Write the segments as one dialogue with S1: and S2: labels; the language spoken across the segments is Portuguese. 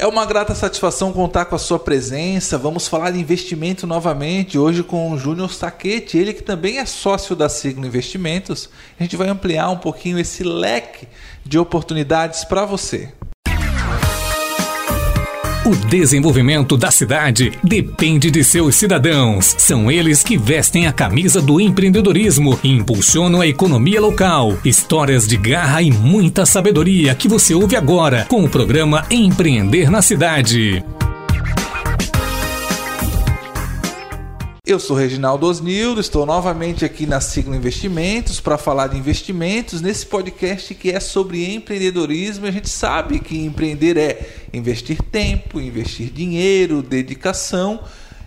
S1: É uma grata satisfação contar com a sua presença. Vamos falar de investimento novamente, hoje com o Júnior Saquete, ele que também é sócio da Signo Investimentos. A gente vai ampliar um pouquinho esse leque de oportunidades para você.
S2: O desenvolvimento da cidade depende de seus cidadãos. São eles que vestem a camisa do empreendedorismo e impulsionam a economia local. Histórias de garra e muita sabedoria que você ouve agora com o programa Empreender na Cidade.
S1: Eu sou Reginaldo Osnildo, estou novamente aqui na Signo Investimentos para falar de investimentos nesse podcast que é sobre empreendedorismo. A gente sabe que empreender é investir tempo, investir dinheiro, dedicação.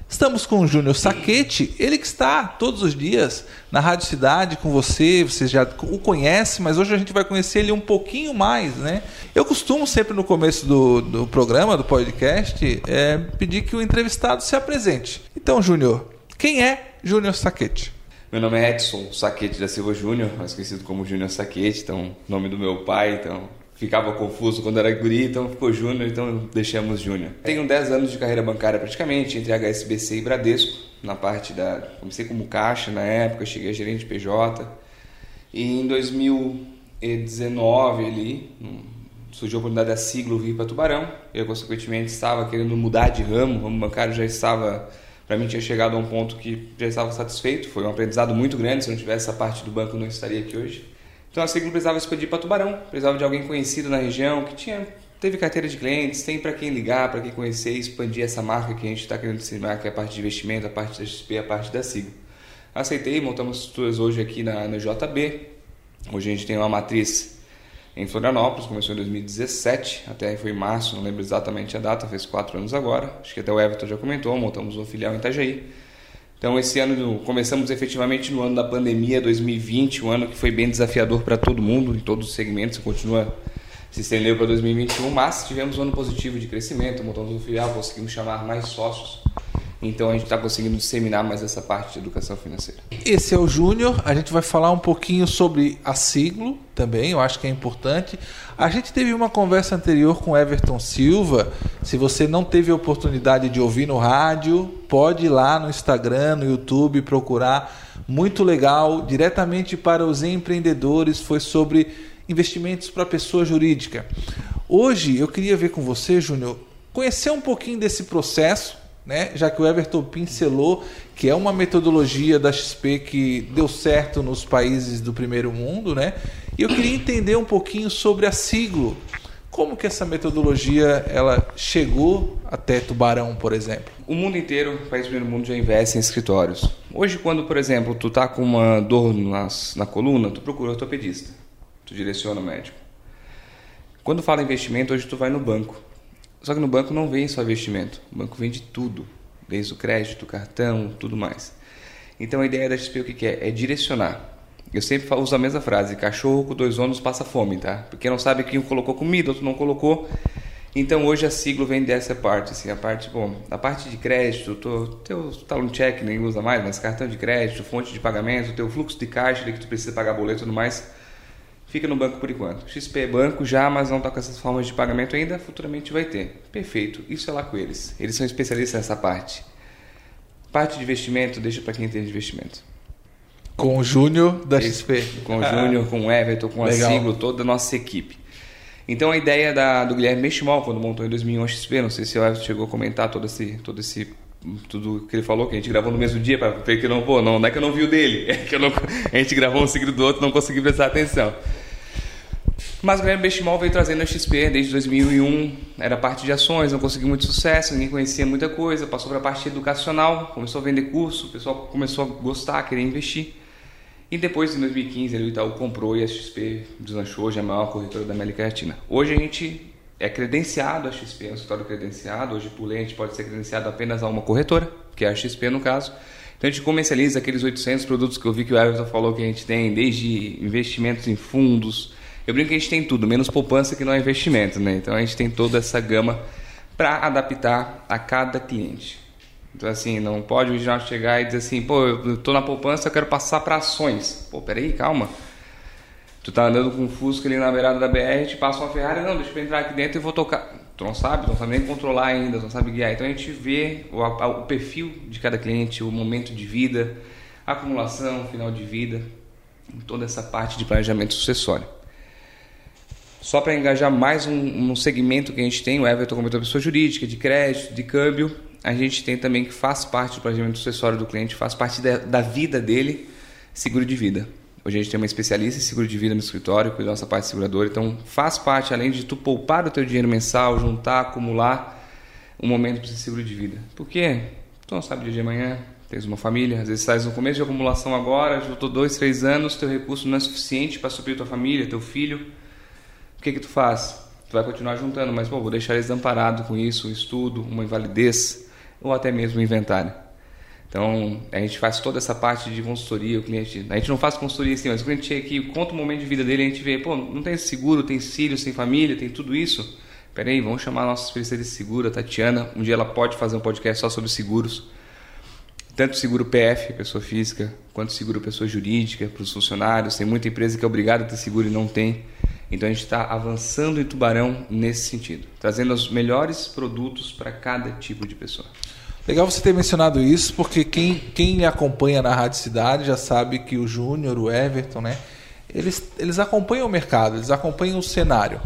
S1: Estamos com o Júnior Saquete, ele que está todos os dias na Rádio Cidade com você, você já o conhece, mas hoje a gente vai conhecer ele um pouquinho mais, né? Eu costumo sempre no começo do, do programa, do podcast, é, pedir que o entrevistado se apresente. Então, Júnior, quem é Júnior Saquete?
S3: Meu nome é Edson Saquete da Silva Júnior, mais conhecido como Júnior Saquete, então nome do meu pai, então ficava confuso quando era guri, então ficou Júnior, então deixamos Júnior. Tenho 10 anos de carreira bancária praticamente, entre HSBC e Bradesco, na parte da... comecei como caixa na época, cheguei a gerente PJ, e em 2019 ali, surgiu a oportunidade da Siglo vir para Tubarão, eu consequentemente estava querendo mudar de ramo, o ramo bancário já estava para mim tinha chegado a um ponto que já estava satisfeito. Foi um aprendizado muito grande. Se não tivesse essa parte do banco, eu não estaria aqui hoje. Então a Seguro precisava expandir para Tubarão, precisava de alguém conhecido na região, que tinha teve carteira de clientes, tem para quem ligar, para quem conhecer, expandir essa marca que a gente está querendo ensinar, que é a parte de investimento, a parte da XP, a parte da Siglo. Aceitei, montamos estruturas hoje aqui na, na JB. Hoje a gente tem uma matriz em Florianópolis, começou em 2017, até foi em março, não lembro exatamente a data, fez quatro anos agora, acho que até o Everton já comentou, montamos uma filial em Itajaí. Então esse ano começamos efetivamente no ano da pandemia 2020, um ano que foi bem desafiador para todo mundo, em todos os segmentos, continua se estendeu para 2021, mas tivemos um ano positivo de crescimento, montamos uma filial, conseguimos chamar mais sócios então a gente está conseguindo disseminar mais essa parte de educação financeira.
S1: Esse é o Júnior. A gente vai falar um pouquinho sobre a Siglo também, eu acho que é importante. A gente teve uma conversa anterior com Everton Silva. Se você não teve a oportunidade de ouvir no rádio, pode ir lá no Instagram, no YouTube, procurar. Muito legal, diretamente para os empreendedores, foi sobre investimentos para pessoa jurídica. Hoje eu queria ver com você, Júnior, conhecer um pouquinho desse processo né? já que o Everton pincelou que é uma metodologia da XP que deu certo nos países do primeiro mundo, né? E eu queria entender um pouquinho sobre a Siglo. Como que essa metodologia ela chegou até Tubarão, por exemplo?
S3: O mundo inteiro, o país do primeiro mundo já investe em escritórios. Hoje, quando, por exemplo, tu tá com uma dor nas, na coluna, tu procura ortopedista, tu direciona o médico. Quando fala investimento, hoje tu vai no banco. Só que no banco não vem só investimento, o banco vende tudo, desde o crédito, cartão, tudo mais. Então a ideia da XP o que é? É direcionar. Eu sempre uso a mesma frase: cachorro com dois ônus passa fome, tá? Porque não sabe quem colocou comida, outro não colocou. Então hoje a sigla vem dessa parte, assim, a parte, bom, a parte de crédito, tô, teu talão check nem usa mais, mas cartão de crédito, fonte de pagamento, teu fluxo de caixa que tu precisa pagar boleto e tudo mais fica no banco por enquanto. XP é banco já, mas não está com essas formas de pagamento ainda, futuramente vai ter. Perfeito, isso é lá com eles. Eles são especialistas nessa parte. Parte de investimento, deixa para quem tem de investimento.
S1: Com o Júnior da XP.
S3: Com o Júnior, com o Everton, com a Siglo, toda a nossa equipe. Então a ideia da, do Guilherme Meximol, quando montou em 2001 a XP, não sei se o Everton chegou a comentar todo esse, todo esse tudo que ele falou, que a gente gravou no mesmo dia, para ver que não, pô, não, não é que eu não vi o dele, é que não, a gente gravou um seguido do outro não consegui prestar atenção. Mas o Guilherme Bestimol veio trazendo a XP desde 2001, era parte de ações, não conseguiu muito sucesso, ninguém conhecia muita coisa, passou para a parte educacional, começou a vender curso, o pessoal começou a gostar, a querer investir. E depois, em 2015, ele, o Itaú comprou e a XP deslanchou, hoje é a maior corretora da América Latina. Hoje a gente é credenciado a XP, é um escritório credenciado, hoje por lei a gente pode ser credenciado apenas a uma corretora, que é a XP no caso. Então a gente comercializa aqueles 800 produtos que eu vi que o Everton falou que a gente tem, desde investimentos em fundos, eu brinco que a gente tem tudo, menos poupança que não é investimento, né? Então a gente tem toda essa gama para adaptar a cada cliente. Então assim, não pode o original chegar e dizer assim, pô, eu tô na poupança, eu quero passar para ações. Pô, peraí, calma. Tu tá andando com um Fusca ali na beirada da BR, te passa uma Ferrari, não, deixa eu entrar aqui dentro e vou tocar. Tu não sabe, tu não sabe nem controlar ainda, tu não sabe guiar. Então a gente vê o, o perfil de cada cliente, o momento de vida, acumulação, final de vida, toda essa parte de planejamento sucessório. Só para engajar mais um, um, segmento que a gente tem, o Everton como pessoa jurídica, de crédito, de câmbio, a gente tem também que faz parte do planejamento sucessório do cliente, faz parte da, da vida dele, seguro de vida. Hoje a gente tem uma especialista em seguro de vida no escritório, cuida da nossa parte seguradora, então faz parte, além de tu poupar o teu dinheiro mensal, juntar, acumular, um momento para esse seguro de vida. Por quê? Tu não sabe o dia de amanhã, tens uma família, às vezes estás no começo de acumulação agora, juntou dois, três anos, teu recurso não é suficiente para suprir tua família, teu filho. O que que tu faz? Tu vai continuar juntando, mas pô, vou deixar eles amparados com isso, um estudo, uma invalidez ou até mesmo um inventário. Então, a gente faz toda essa parte de consultoria, o cliente, a gente não faz consultoria assim, mas o cliente chega aqui, conta o momento de vida dele, a gente vê, pô, não tem seguro, tem filhos, tem família, tem tudo isso. Peraí, vamos chamar a nossa especialista de seguro, a Tatiana, um dia ela pode fazer um podcast só sobre seguros. Tanto seguro PF, pessoa física, quanto seguro pessoa jurídica, para os funcionários. Tem muita empresa que é obrigada a ter seguro e não tem. Então a gente está avançando em Tubarão nesse sentido, trazendo os melhores produtos para cada tipo de pessoa.
S1: Legal você ter mencionado isso, porque quem, quem acompanha na Rádio Cidade já sabe que o Júnior, o Everton, né? Eles, eles acompanham o mercado, eles acompanham o cenário.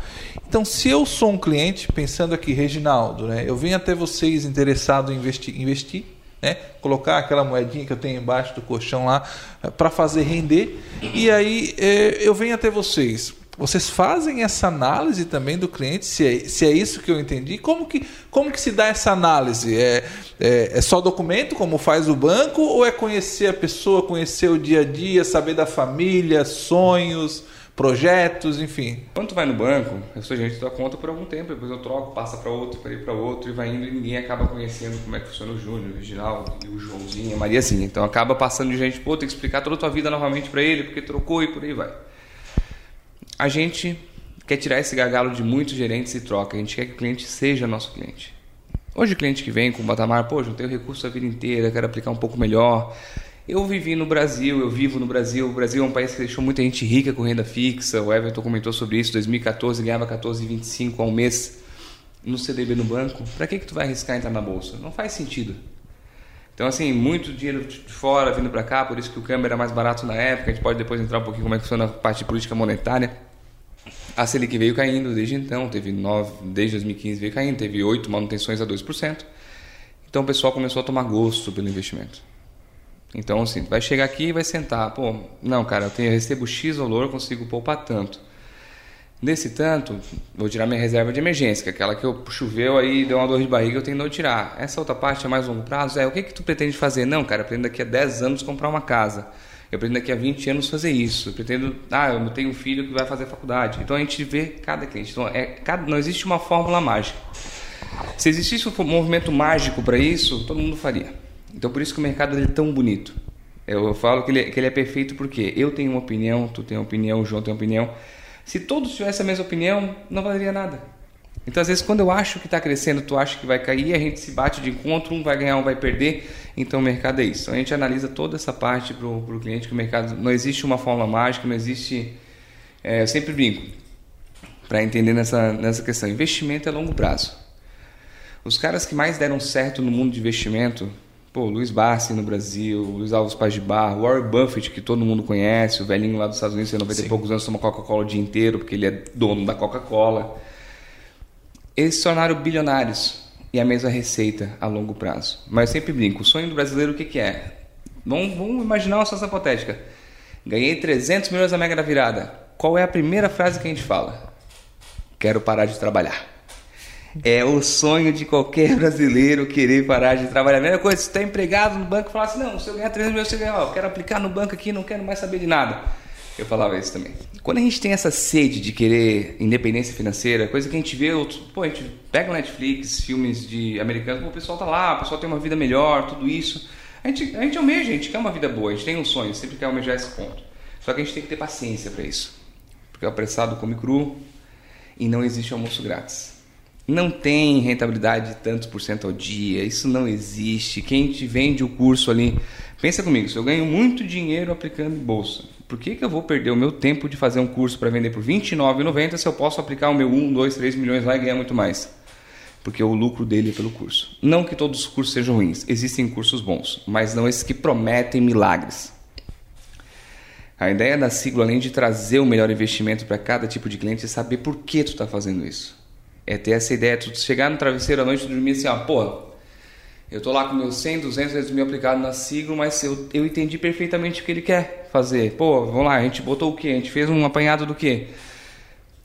S1: Então, se eu sou um cliente, pensando aqui, Reginaldo, né? Eu venho até vocês interessado em investir, investir né? Colocar aquela moedinha que eu tenho embaixo do colchão lá eh, para fazer render. E aí é, eu venho até vocês vocês fazem essa análise também do cliente, se é, se é isso que eu entendi? Como que, como que se dá essa análise? É, é, é, só documento, como faz o banco, ou é conhecer a pessoa, conhecer o dia a dia, saber da família, sonhos, projetos, enfim?
S3: Quando tu vai no banco, a sua gente tua conta por algum tempo, depois eu troco, passa para outro, para ir para outro, e vai indo e ninguém acaba conhecendo como é que funciona o Júnior, o Reginaldo, o Joãozinho, a Mariazinha. Então acaba passando de gente, pô, tem que explicar toda a tua vida novamente para ele, porque trocou e por aí vai a gente quer tirar esse gargalo de muitos gerentes e troca. A gente quer que o cliente seja nosso cliente. Hoje o cliente que vem com o Batamar, pô, tenho recurso a vida inteira, quero aplicar um pouco melhor. Eu vivi no Brasil, eu vivo no Brasil. O Brasil é um país que deixou muita gente rica com renda fixa. O Everton comentou sobre isso. Em 2014 ganhava 14,25 ao mês no CDB no banco. Para que que tu vai arriscar entrar na bolsa? Não faz sentido. Então, assim, muito dinheiro de fora vindo para cá, por isso que o câmbio era mais barato na época. A gente pode depois entrar um pouquinho como é que funciona a parte de política monetária. A Selic veio caindo desde então, teve 9, desde 2015 veio caindo, teve 8 manutenções a 2%. Então o pessoal começou a tomar gosto pelo investimento. Então, assim, vai chegar aqui e vai sentar. Pô, não, cara, eu, tenho, eu recebo X valor, consigo poupar tanto. Desse tanto, vou tirar minha reserva de emergência, que é aquela que eu choveu aí, deu uma dor de barriga, eu tenho que tirar. Essa outra parte é mais longo prazo, é o que, que tu pretende fazer? Não, cara, eu pretendo daqui a 10 anos comprar uma casa. Eu pretendo daqui a 20 anos fazer isso. Eu pretendo, ah, eu tenho um filho que vai fazer faculdade. Então a gente vê cada cliente. Então, é, cada, não existe uma fórmula mágica. Se existisse um movimento mágico para isso, todo mundo faria. Então por isso que o mercado é tão bonito. Eu, falo que ele, que ele é perfeito porque eu tenho uma opinião, tu tem uma opinião, o João tem uma opinião. Se todos tivessem a mesma opinião, não valeria nada. Então, às vezes, quando eu acho que está crescendo, tu acha que vai cair, a gente se bate de encontro, um vai ganhar, um vai perder. Então, o mercado é isso. A gente analisa toda essa parte para o cliente, que o mercado não existe uma fórmula mágica, não existe. É, eu sempre brinco para entender nessa, nessa questão. Investimento é longo prazo. Os caras que mais deram certo no mundo de investimento, pô, Luiz Barsi no Brasil, Luiz Alves Paz de Barro, Warren Buffett, que todo mundo conhece, o velhinho lá dos Estados Unidos, tem 90 Sim. e poucos anos, toma Coca-Cola o dia inteiro, porque ele é dono da Coca-Cola eles se tornaram bilionários e a mesma receita a longo prazo. Mas eu sempre brinco, o sonho do brasileiro o que, que é? Vamos, vamos imaginar uma situação hipotética. Ganhei 300 milhões da Mega da Virada. Qual é a primeira frase que a gente fala? Quero parar de trabalhar. É o sonho de qualquer brasileiro querer parar de trabalhar. A mesma coisa, você está empregado no banco e fala assim, não, se eu ganhar 300 milhões, você ganha, ó, quero aplicar no banco aqui, não quero mais saber de nada. Eu falava isso também. Quando a gente tem essa sede de querer independência financeira, coisa que a gente vê, outros, pô, a gente pega Netflix, filmes de americanos, pô, o pessoal tá lá, o pessoal tem uma vida melhor, tudo isso. A gente, a gente almeja, a gente quer uma vida boa, a gente tem um sonho, sempre quer almejar esse ponto. Só que a gente tem que ter paciência para isso. Porque o apressado come cru e não existe almoço grátis. Não tem rentabilidade de tantos por cento ao dia, isso não existe. Quem te vende o curso ali, pensa comigo, se eu ganho muito dinheiro aplicando em bolsa, por que, que eu vou perder o meu tempo de fazer um curso para vender por R$29,90 se eu posso aplicar o meu 1, 2, 3 milhões lá e ganhar muito mais? porque o lucro dele é pelo curso. Não que todos os cursos sejam ruins, existem cursos bons, mas não esses que prometem milagres. A ideia da sigla, além de trazer o melhor investimento para cada tipo de cliente, é saber por que tu está fazendo isso. É ter essa ideia, tu chegar no travesseiro à noite e dormir assim, ó, pô, eu tô lá com meus 100, 200 mil aplicados na sigla, mas eu, eu entendi perfeitamente o que ele quer fazer. Pô, vamos lá, a gente botou o quê? A gente fez um apanhado do quê?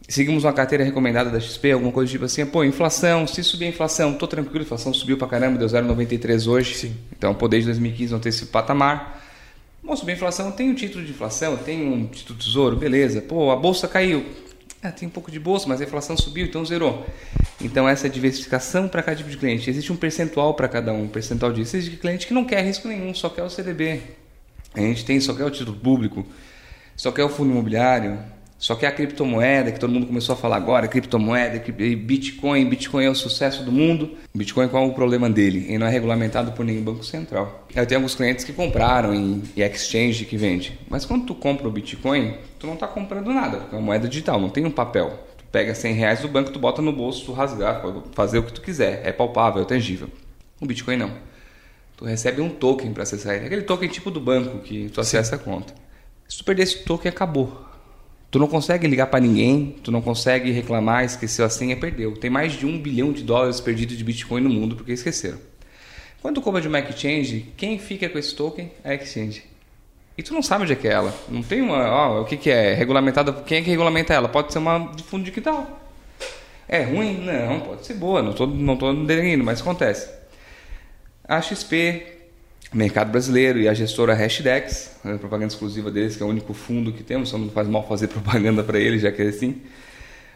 S3: Seguimos uma carteira recomendada da XP, alguma coisa tipo assim, pô, inflação, se subir a inflação, tô tranquilo, a inflação subiu pra caramba, deu 0,93 hoje.
S1: Sim.
S3: Então, poder de 2015 não ter esse patamar. Bom, subir a inflação, tem um título de inflação, tem um título de tesouro, beleza. Pô, a bolsa caiu. É, tem um pouco de bolsa, mas a inflação subiu, então zerou. Então, essa diversificação para cada tipo de cliente. Existe um percentual para cada um, um percentual disso. Existe cliente que não quer risco nenhum, só quer o CDB. A gente tem só quer o título público, só quer o fundo imobiliário, só que a criptomoeda, que todo mundo começou a falar agora, criptomoeda, Bitcoin, Bitcoin é o sucesso do mundo. Bitcoin qual é o problema dele? Ele não é regulamentado por nenhum banco central. Eu tenho alguns clientes que compraram em, exchange que vende. Mas quando tu compra o Bitcoin, tu não está comprando nada, porque é uma moeda digital, não tem um papel. Tu pega 100 reais do banco, tu bota no bolso, tu rasgar, fazer o que tu quiser. É palpável, é tangível. O Bitcoin não. Tu recebe um token para acessar ele. Aquele token tipo do banco que tu acessa Sim. a conta. Se tu perder esse token, acabou Tu não consegue ligar para ninguém, tu não consegue reclamar, esqueceu a senha, perdeu. Tem mais de um bilhão de dólares perdidos de Bitcoin no mundo porque esqueceram. Quando tu compra de uma exchange, quem fica com esse token é a exchange. E tu não sabe onde é que é ela. Não tem uma. Ó, o que, que é? Regulamentada. Quem é que regulamenta ela? Pode ser uma de fundo digital. É ruim? Não, pode ser boa. Não estou não tô denegando, mas acontece. A XP mercado brasileiro e a gestora Hashdex, a propaganda exclusiva deles, que é o único fundo que temos, só não faz mal fazer propaganda para eles, já que é assim.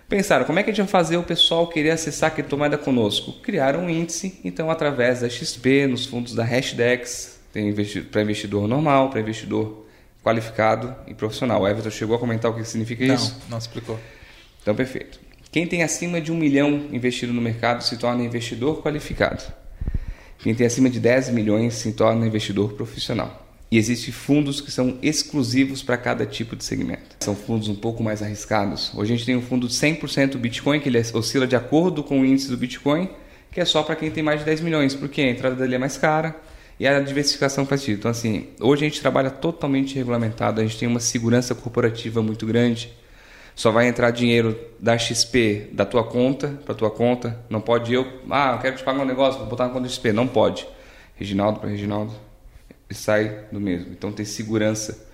S3: Pensaram, como é que a gente vai fazer o pessoal querer acessar a criptomoeda conosco? Criaram um índice, então através da XP, nos fundos da Hashdex, tem para investidor normal, para investidor qualificado e profissional. O Everton chegou a comentar o que significa
S1: não,
S3: isso?
S1: Não, explicou.
S3: Então, perfeito. Quem tem acima de um milhão investido no mercado se torna investidor qualificado. Quem tem acima de 10 milhões se torna investidor profissional. E existem fundos que são exclusivos para cada tipo de segmento. São fundos um pouco mais arriscados. Hoje a gente tem um fundo 100% Bitcoin, que ele oscila de acordo com o índice do Bitcoin, que é só para quem tem mais de 10 milhões, porque a entrada dele é mais cara e a diversificação faz sentido. Então, assim, hoje a gente trabalha totalmente regulamentado, a gente tem uma segurança corporativa muito grande só vai entrar dinheiro da XP da tua conta para tua conta. Não pode eu, ah, eu quero te pagar um negócio, vou botar na conta XP. Não pode. Reginaldo para Reginaldo e sai do mesmo. Então tem segurança.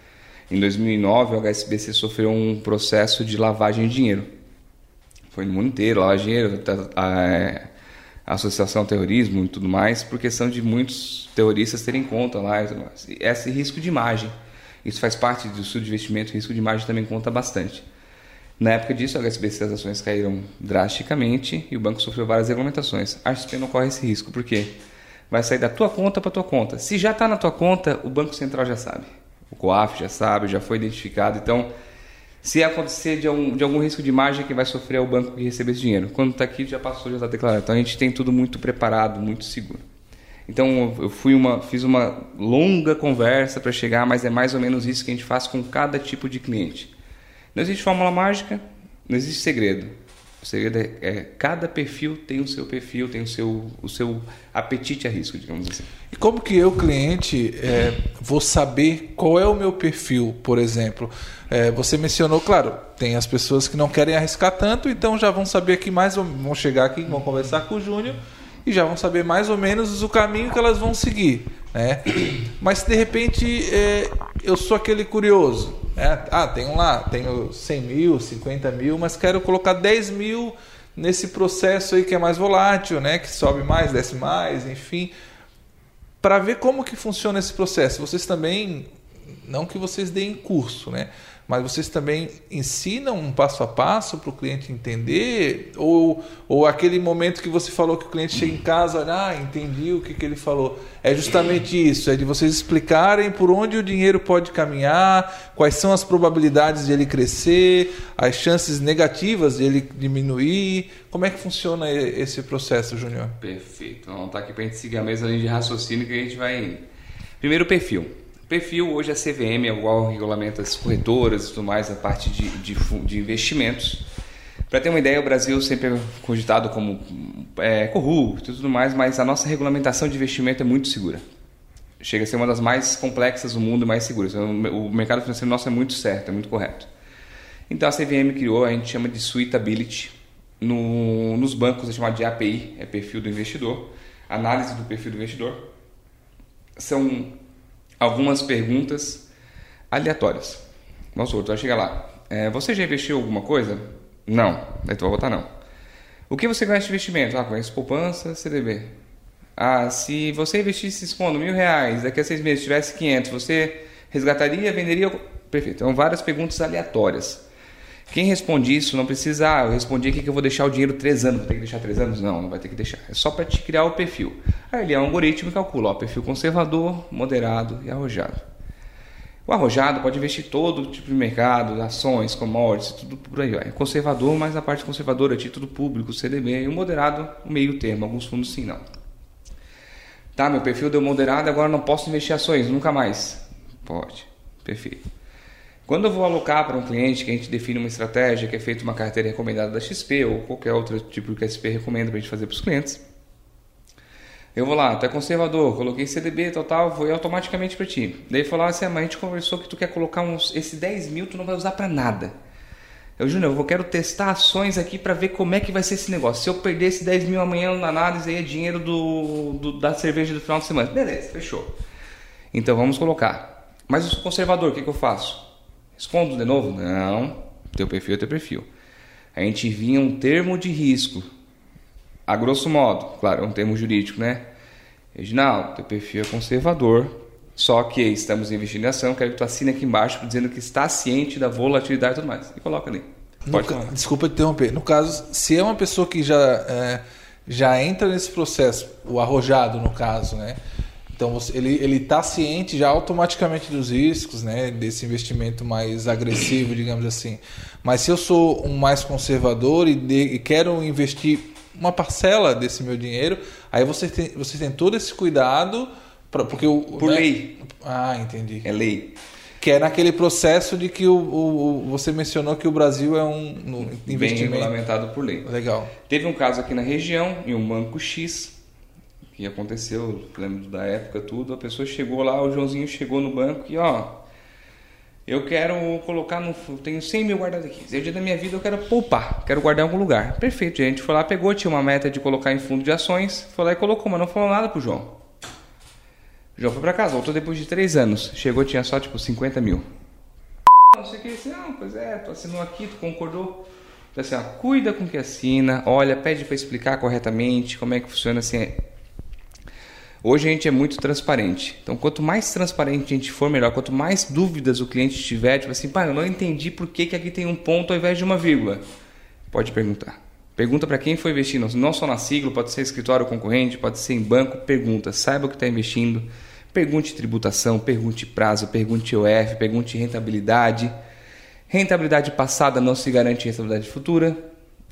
S3: Em 2009 o HSBC sofreu um processo de lavagem de dinheiro. Foi no mundo inteiro, lavagem de dinheiro, a, a associação ao terrorismo e tudo mais, por questão de muitos terroristas terem conta lá. Esse risco de imagem. Isso faz parte do estudo de investimento, risco de imagem também conta bastante. Na época disso, a HSBC as ações caíram drasticamente e o banco sofreu várias regulamentações. A XP não corre esse risco, por quê? Vai sair da tua conta para tua conta. Se já está na tua conta, o Banco Central já sabe. O COAF já sabe, já foi identificado. Então, se acontecer de algum, de algum risco de margem, quem vai sofrer é o banco que recebeu esse dinheiro. Quando está aqui, já passou, já está declarado. Então, a gente tem tudo muito preparado, muito seguro. Então, eu fui uma, fiz uma longa conversa para chegar, mas é mais ou menos isso que a gente faz com cada tipo de cliente. Não existe fórmula mágica, não existe segredo. O segredo é, é, cada perfil tem o seu perfil, tem o seu, o seu apetite a risco, digamos assim.
S1: E como que eu, cliente, é, vou saber qual é o meu perfil, por exemplo? É, você mencionou, claro, tem as pessoas que não querem arriscar tanto, então já vão saber aqui mais, vão chegar aqui, vão conversar com o Júnior e já vão saber mais ou menos o caminho que elas vão seguir. Né? Mas de repente é, eu sou aquele curioso é, ah, tenho lá, tenho 100 mil, 50 mil, mas quero colocar 10 mil nesse processo aí que é mais volátil, né? Que sobe mais, desce mais, enfim. Para ver como que funciona esse processo. Vocês também, não que vocês deem curso, né? Mas vocês também ensinam um passo a passo para o cliente entender? Ou, ou aquele momento que você falou que o cliente chega em casa, ah, entendi o que, que ele falou. É justamente isso, é de vocês explicarem por onde o dinheiro pode caminhar, quais são as probabilidades de ele crescer, as chances negativas de ele diminuir. Como é que funciona esse processo, Júnior?
S3: Perfeito. Vamos estar aqui para a gente seguir a mesma linha de raciocínio que a gente vai. Primeiro, perfil. Perfil hoje a CVM é igual regulamenta as corretoras e tudo mais, a parte de, de, de investimentos. Para ter uma ideia, o Brasil sempre é cogitado como é, corrupto e tudo mais, mas a nossa regulamentação de investimento é muito segura. Chega a ser uma das mais complexas do mundo e mais seguras. O mercado financeiro nosso é muito certo, é muito correto. Então a CVM criou, a gente chama de Suitability. No, nos bancos é chamado de API, é perfil do investidor. Análise do perfil do investidor. São algumas perguntas aleatórias. Vamos supor, tu vai chegar lá. É, você já investiu alguma coisa? Não. Daí tu vai botar não. O que você ganha de investimento? Ah, conheço poupança, CDB. Ah, se você investisse expondo mil reais, daqui a seis meses tivesse 500, você resgataria, venderia? Perfeito. Então, várias perguntas aleatórias. Quem responde isso não precisa, ah, eu respondi aqui que eu vou deixar o dinheiro três anos, vou ter que deixar três anos? Não, não vai ter que deixar. É só para te criar o perfil. Aí ele é um algoritmo e calcula, ó, perfil conservador, moderado e arrojado. O arrojado pode investir todo tipo de mercado, ações, commodities, tudo por aí. Ó. É conservador, mas a parte conservadora título público, CDB. E o moderado, o meio termo. Alguns fundos sim, não. Tá, meu perfil deu moderado, agora não posso investir ações, nunca mais. Pode. Perfeito. Quando eu vou alocar para um cliente que a gente define uma estratégia, que é feita uma carteira recomendada da XP ou qualquer outro tipo que a XP recomenda para a gente fazer para os clientes, eu vou lá, tu é conservador, coloquei CDB, total, vou automaticamente para ti. Daí falou assim, ah, mas a gente conversou que tu quer colocar uns, esse 10 mil, tu não vai usar para nada. Eu, Júnior, eu quero testar ações aqui para ver como é que vai ser esse negócio. Se eu perder esse 10 mil amanhã na análise, aí é dinheiro do, do, da cerveja do final de semana. Beleza, fechou. Então vamos colocar. Mas eu sou conservador, o que, que eu faço? Respondo de novo? Não, teu perfil é teu perfil. A gente vinha um termo de risco a grosso modo, claro, é um termo jurídico, né? Reginaldo, teu perfil é conservador, só que estamos investindo em ação, quero que tu assine aqui embaixo dizendo que está ciente da volatilidade e tudo mais. E coloca ali.
S1: Pode ca... Desculpa te interromper. No caso, se é uma pessoa que já, é, já entra nesse processo, o arrojado no caso, né? Então você, ele está ciente já automaticamente dos riscos, né? Desse investimento mais agressivo, digamos assim. Mas se eu sou um mais conservador e, de, e quero investir uma parcela desse meu dinheiro. Aí você tem, você tem todo esse cuidado. Pra, porque o,
S3: Por né? lei.
S1: Ah, entendi.
S3: É lei.
S1: Que é naquele processo de que o, o, você mencionou que o Brasil é um investimento. Bem
S3: regulamentado por lei.
S1: Legal.
S3: Teve um caso aqui na região, em um banco X, que aconteceu, lembro da época tudo, a pessoa chegou lá, o Joãozinho chegou no banco e ó, eu quero colocar no. Tenho 100 mil guardados aqui. Esse é o dia da minha vida, eu quero poupar. Quero guardar em algum lugar. Perfeito, gente foi lá, pegou, tinha uma meta de colocar em fundo de ações. Foi lá e colocou, mas não falou nada pro João. O João foi pra casa, voltou depois de 3 anos. Chegou, tinha só tipo 50 mil. Não sei o que, assim, não, pois é, tu assinou aqui, tu concordou. Então, assim, ó, cuida com que assina, olha, pede para explicar corretamente como é que funciona assim. Hoje a gente é muito transparente. Então, quanto mais transparente a gente for, melhor. Quanto mais dúvidas o cliente tiver, tipo assim, pai, eu não entendi por que, que aqui tem um ponto ao invés de uma vírgula. Pode perguntar. Pergunta para quem foi investindo, não só na sigla, pode ser escritório concorrente, pode ser em banco. Pergunta, saiba o que está investindo. Pergunte tributação, pergunte prazo, pergunte OF, pergunte rentabilidade. Rentabilidade passada não se garante rentabilidade futura.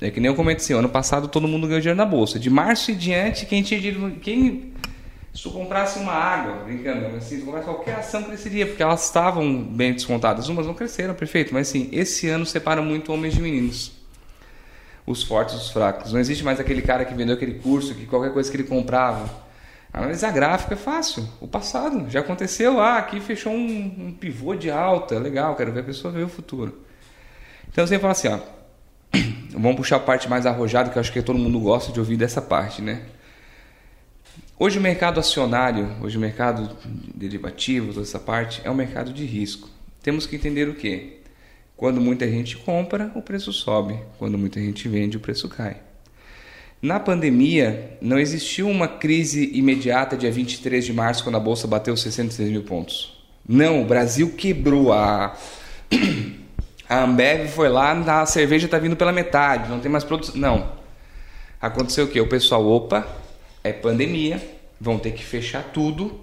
S3: É que nem eu comentei assim, ano passado todo mundo ganhou dinheiro na bolsa. De março e diante, quem tinha dinheiro, quem se tu comprasse uma água, brincando, mas assim, se tu comprasse qualquer ação cresceria, porque elas estavam bem descontadas. Umas não cresceram, perfeito, mas assim, esse ano separa muito homens de meninos. Os fortes dos fracos. Não existe mais aquele cara que vendeu aquele curso, que qualquer coisa que ele comprava. Analisar gráfico é fácil. O passado já aconteceu. Ah, aqui fechou um, um pivô de alta. Legal, quero ver a pessoa ver o futuro. Então você fala assim, ó. Vamos puxar a parte mais arrojada, que eu acho que todo mundo gosta de ouvir dessa parte, né? Hoje o mercado acionário, hoje o mercado derivativo, toda essa parte, é um mercado de risco. Temos que entender o que? Quando muita gente compra, o preço sobe. Quando muita gente vende, o preço cai. Na pandemia, não existiu uma crise imediata dia 23 de março, quando a bolsa bateu 66 mil pontos. Não, o Brasil quebrou. A, a Ambev foi lá, a cerveja está vindo pela metade, não tem mais produção. Não. Aconteceu o que? O pessoal, opa, é pandemia, vão ter que fechar tudo.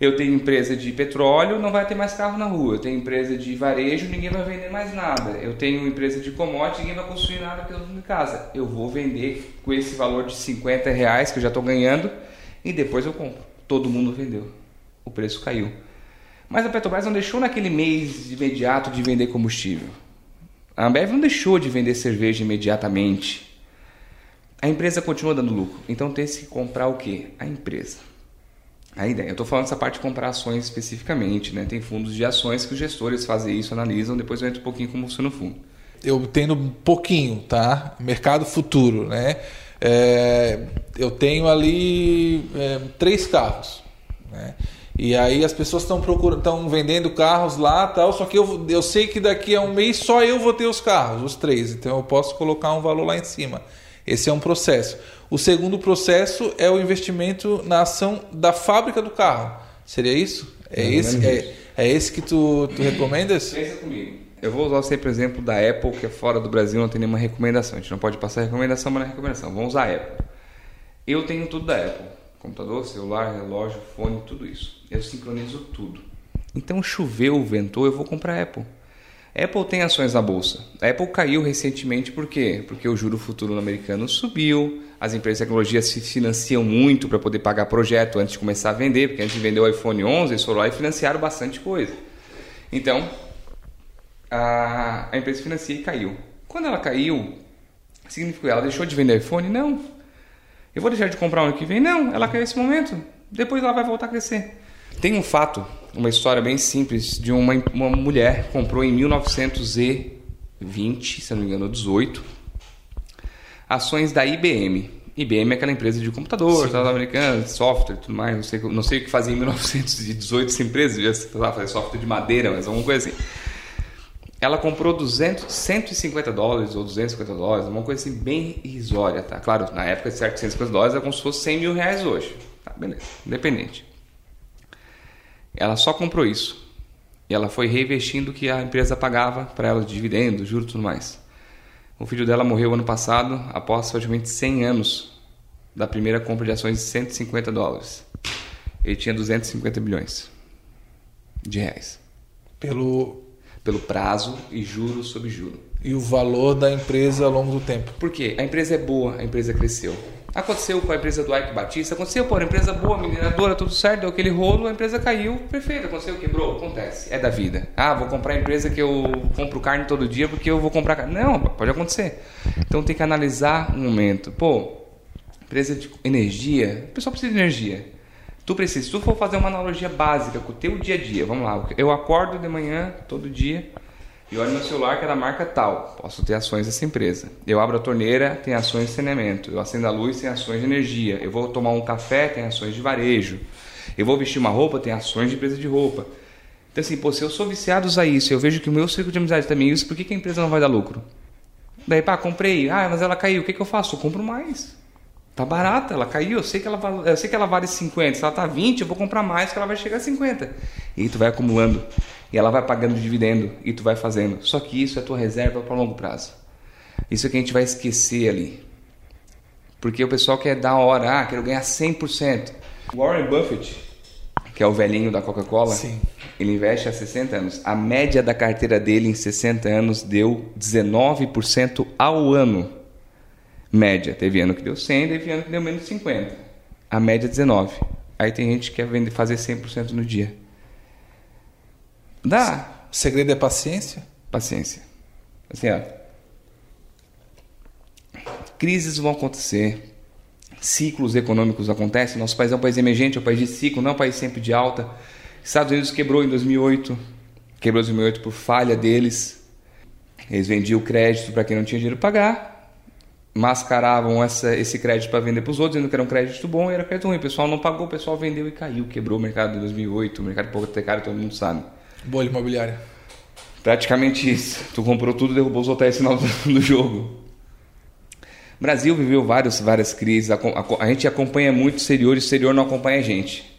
S3: Eu tenho empresa de petróleo, não vai ter mais carro na rua. Eu tenho empresa de varejo, ninguém vai vender mais nada. Eu tenho empresa de commodity, ninguém vai construir nada pelo de casa. Eu vou vender com esse valor de 50 reais que eu já estou ganhando e depois eu compro. Todo mundo vendeu. O preço caiu. Mas a Petrobras não deixou naquele mês imediato de vender combustível. A Ambev não deixou de vender cerveja imediatamente. A empresa continua dando lucro. Então tem que comprar o quê? A empresa. A ideia. Eu estou falando dessa parte de comprar ações especificamente, né? Tem fundos de ações que os gestores fazem isso, analisam, depois eu entro um pouquinho como funciona o fundo.
S1: Eu entendo um pouquinho, tá? Mercado futuro, né? É, eu tenho ali é, três carros, né? E aí as pessoas estão procurando, estão vendendo carros lá, tal. Só que eu, eu sei que daqui a um mês só eu vou ter os carros, os três. Então eu posso colocar um valor lá em cima. Esse é um processo. O segundo processo é o investimento na ação da fábrica do carro. Seria isso? É, é esse, é, é, esse que tu, tu recomendas?
S3: Pensa comigo. Eu vou usar sempre o exemplo da Apple, que é fora do Brasil, não tem nenhuma recomendação. A gente não pode passar recomendação, mas não é recomendação. Vamos usar a Apple. Eu tenho tudo da Apple: computador, celular, relógio, fone, tudo isso. Eu sincronizo tudo. Então choveu, ventou, eu vou comprar a Apple. Apple tem ações na bolsa. A Apple caiu recentemente por quê? Porque o juro futuro americano subiu, as empresas de tecnologia se financiam muito para poder pagar projeto antes de começar a vender, porque antes de vender o iPhone 11, eles foram lá e financiaram bastante coisa. Então, a, a empresa financia e caiu. Quando ela caiu, significou ela deixou de vender iPhone? Não. Eu vou deixar de comprar ano que vem? Não. Ela caiu nesse momento. Depois ela vai voltar a crescer. Tem um fato, uma história bem simples de uma, uma mulher comprou em 1920, se não me engano, 18, ações da IBM. IBM é aquela empresa de computador, Estados americanos, software, tudo mais. Não sei, não sei o que fazia em 1918 essa empresa, devia fazer software de madeira, mas alguma coisa assim. Ela comprou 200, 150 dólares ou 250 dólares, uma coisa assim bem irrisória, tá? Claro, na época de 150 dólares é como se fosse 100 mil reais hoje. Tá, beleza, independente. Ela só comprou isso. E ela foi reinvestindo o que a empresa pagava para ela de dividendos, juros e tudo mais. O filho dela morreu ano passado, após praticamente 100 anos da primeira compra de ações de 150 dólares. Ele tinha 250 bilhões de reais.
S1: Pelo,
S3: Pelo prazo e juros sobre juros.
S1: E o valor da empresa ao longo do tempo.
S3: Por quê? A empresa é boa, a empresa cresceu. Aconteceu com a empresa do Ike Batista, aconteceu, pô, empresa boa, mineradora, tudo certo, deu aquele rolo, a empresa caiu, perfeito, aconteceu, quebrou, acontece, é da vida. Ah, vou comprar a empresa que eu compro carne todo dia porque eu vou comprar carne. Não, pode acontecer. Então tem que analisar um momento. Pô, empresa de energia, o pessoal precisa de energia. Tu precisa, se tu for fazer uma analogia básica com o teu dia a dia, vamos lá, eu acordo de manhã, todo dia, e olho meu celular que é da marca tal, posso ter ações dessa empresa. Eu abro a torneira, tem ações de saneamento. Eu acendo a luz, tem ações de energia. Eu vou tomar um café, tem ações de varejo. Eu vou vestir uma roupa, tem ações de empresa de roupa. Então assim, pô, se eu sou viciado a isso, eu vejo que o meu círculo de amizade também é isso, por que, que a empresa não vai dar lucro? Daí, pá, comprei. Ah, mas ela caiu. O que, que eu faço? Eu compro mais. Tá barata, ela caiu. Eu sei que ela, eu sei que ela vale 50. Se ela tá 20, eu vou comprar mais, que ela vai chegar a 50. E tu vai acumulando. E ela vai pagando dividendo e tu vai fazendo. Só que isso é tua reserva para longo prazo. Isso é que a gente vai esquecer ali. Porque o pessoal quer dar hora, ah, quero ganhar 100%. Warren Buffett, que é o velhinho da Coca-Cola, ele investe há 60 anos. A média da carteira dele em 60 anos deu 19% ao ano. Média. Teve ano que deu 100, teve ano que deu menos 50. A média é 19. Aí tem gente que quer vender, fazer 100% no dia. Dá.
S1: O segredo é paciência?
S3: Paciência. Assim, ó. Crises vão acontecer. Ciclos econômicos acontecem. Nosso país é um país emergente, é um país de ciclo, não é um país sempre de alta. Estados Unidos quebrou em 2008. Quebrou em 2008 por falha deles. Eles vendiam crédito para quem não tinha dinheiro para pagar. Mascaravam essa, esse crédito para vender para os outros, dizendo que era um crédito bom e era crédito ruim. O pessoal não pagou, o pessoal vendeu e caiu. Quebrou o mercado em 2008. O mercado hipotecário todo mundo sabe.
S1: Bolha imobiliária.
S3: Praticamente isso. Tu comprou tudo derrubou os hotéis final do jogo. Brasil viveu vários, várias crises. A, a, a, gente acompanha muito o exterior e o exterior não acompanha a gente.